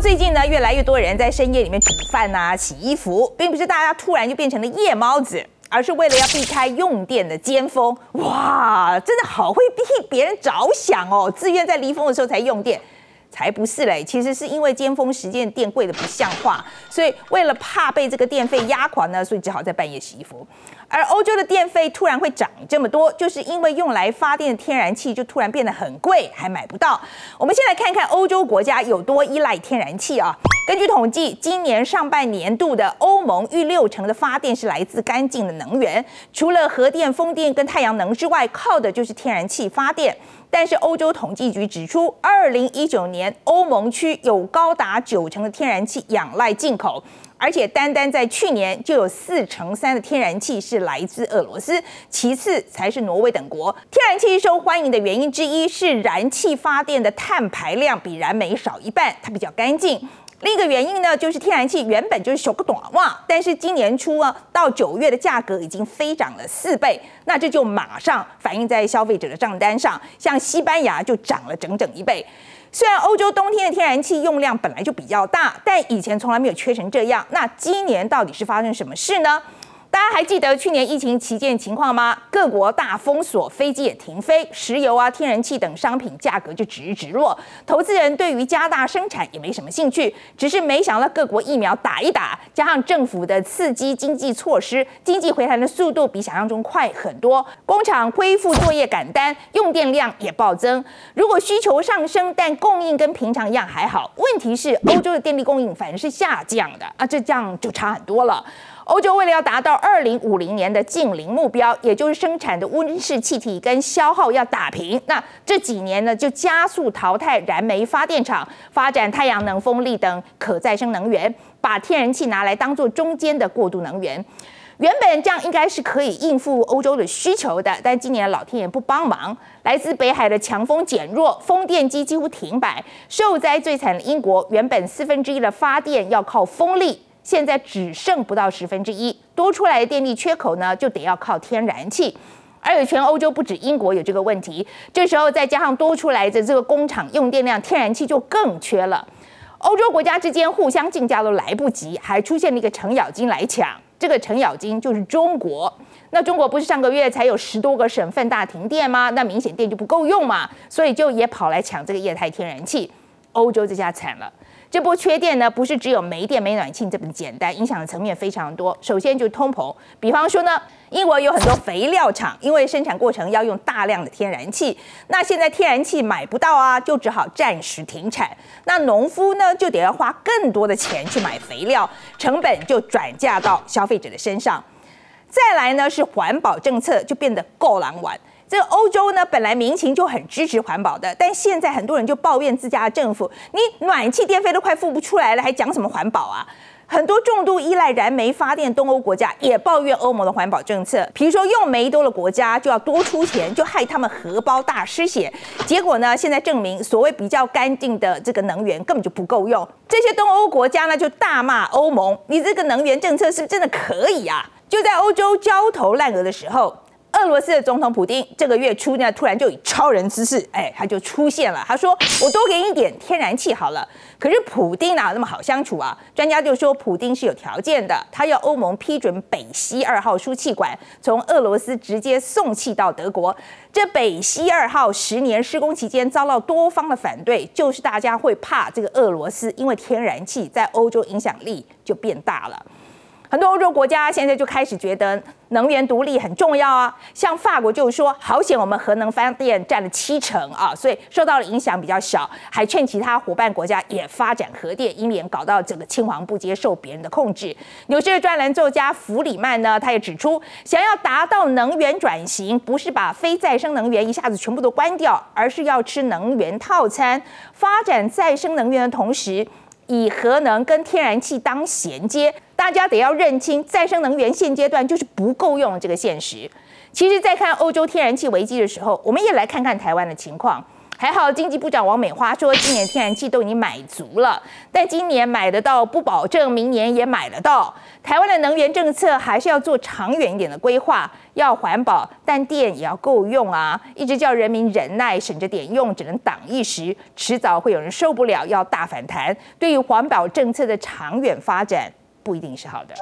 最近呢，越来越多人在深夜里面煮饭呐、洗衣服，并不是大家突然就变成了夜猫子，而是为了要避开用电的尖峰。哇，真的好会替别人着想哦，自愿在离峰的时候才用电。才不是嘞，其实是因为尖峰时间电贵的不像话，所以为了怕被这个电费压垮呢，所以只好在半夜洗衣服。而欧洲的电费突然会涨这么多，就是因为用来发电的天然气就突然变得很贵，还买不到。我们先来看看欧洲国家有多依赖天然气啊。根据统计，今年上半年度的欧盟逾六成的发电是来自干净的能源，除了核电、风电跟太阳能之外，靠的就是天然气发电。但是欧洲统计局指出，二零一九年欧盟区有高达九成的天然气仰赖进口，而且单单在去年就有四成三的天然气是来自俄罗斯，其次才是挪威等国。天然气受欢迎的原因之一是燃气发电的碳排量比燃煤少一半，它比较干净。另一个原因呢，就是天然气原本就是小个短袜，但是今年初啊到九月的价格已经飞涨了四倍，那这就马上反映在消费者的账单上。像西班牙就涨了整整一倍。虽然欧洲冬天的天然气用量本来就比较大，但以前从来没有缺成这样。那今年到底是发生什么事呢？大家还记得去年疫情期间情况吗？各国大封锁，飞机也停飞，石油啊、天然气等商品价格就直直落。投资人对于加大生产也没什么兴趣，只是没想到各国疫苗打一打，加上政府的刺激经济措施，经济回弹的速度比想象中快很多。工厂恢复作业赶单，用电量也暴增。如果需求上升，但供应跟平常一样还好，问题是欧洲的电力供应反而是下降的啊，这这样就差很多了。欧洲为了要达到二零五零年的净零目标，也就是生产的温室气体跟消耗要打平，那这几年呢就加速淘汰燃煤发电厂，发展太阳能、风力等可再生能源，把天然气拿来当做中间的过渡能源。原本这样应该是可以应付欧洲的需求的，但今年老天爷不帮忙，来自北海的强风减弱，风电机几乎停摆，受灾最惨的英国，原本四分之一的发电要靠风力。现在只剩不到十分之一，多出来的电力缺口呢，就得要靠天然气。而且全欧洲不止英国有这个问题，这时候再加上多出来的这个工厂用电量，天然气就更缺了。欧洲国家之间互相竞价都来不及，还出现了一个程咬金来抢。这个程咬金就是中国。那中国不是上个月才有十多个省份大停电吗？那明显电就不够用嘛，所以就也跑来抢这个液态天然气。欧洲这下惨了。这波缺电呢，不是只有没电没暖气这么简单，影响的层面非常多。首先就是通膨，比方说呢，英国有很多肥料厂，因为生产过程要用大量的天然气，那现在天然气买不到啊，就只好暂时停产。那农夫呢，就得要花更多的钱去买肥料，成本就转嫁到消费者的身上。再来呢，是环保政策就变得够狼玩。这个欧洲呢，本来民情就很支持环保的，但现在很多人就抱怨自家的政府，你暖气电费都快付不出来了，还讲什么环保啊？很多重度依赖燃煤发电东欧国家也抱怨欧盟的环保政策，比如说用煤多的国家就要多出钱，就害他们荷包大失血。结果呢，现在证明所谓比较干净的这个能源根本就不够用。这些东欧国家呢就大骂欧盟，你这个能源政策是不是真的可以啊？就在欧洲焦头烂额的时候。俄罗斯的总统普京这个月初呢，突然就以超人姿势，哎，他就出现了。他说：“我多给你点天然气好了。”可是普京哪有那么好相处啊？专家就说，普京是有条件的，他要欧盟批准北溪二号输气管从俄罗斯直接送气到德国。这北溪二号十年施工期间遭到多方的反对，就是大家会怕这个俄罗斯，因为天然气在欧洲影响力就变大了。很多欧洲国家现在就开始觉得能源独立很重要啊，像法国就是说，好险我们核能发电占了七成啊，所以受到的影响比较小，还劝其他伙伴国家也发展核电，以免搞到整个青黄不接受别人的控制。纽约专栏作家弗里曼呢，他也指出，想要达到能源转型，不是把非再生能源一下子全部都关掉，而是要吃能源套餐，发展再生能源的同时。以核能跟天然气当衔接，大家得要认清再生能源现阶段就是不够用这个现实。其实，在看欧洲天然气危机的时候，我们也来看看台湾的情况。还好，经济部长王美花说，今年天然气都已经买足了，但今年买得到不保证明年也买得到。台湾的能源政策还是要做长远一点的规划，要环保，但电也要够用啊！一直叫人民忍耐，省着点用，只能挡一时，迟早会有人受不了，要大反弹。对于环保政策的长远发展，不一定是好的。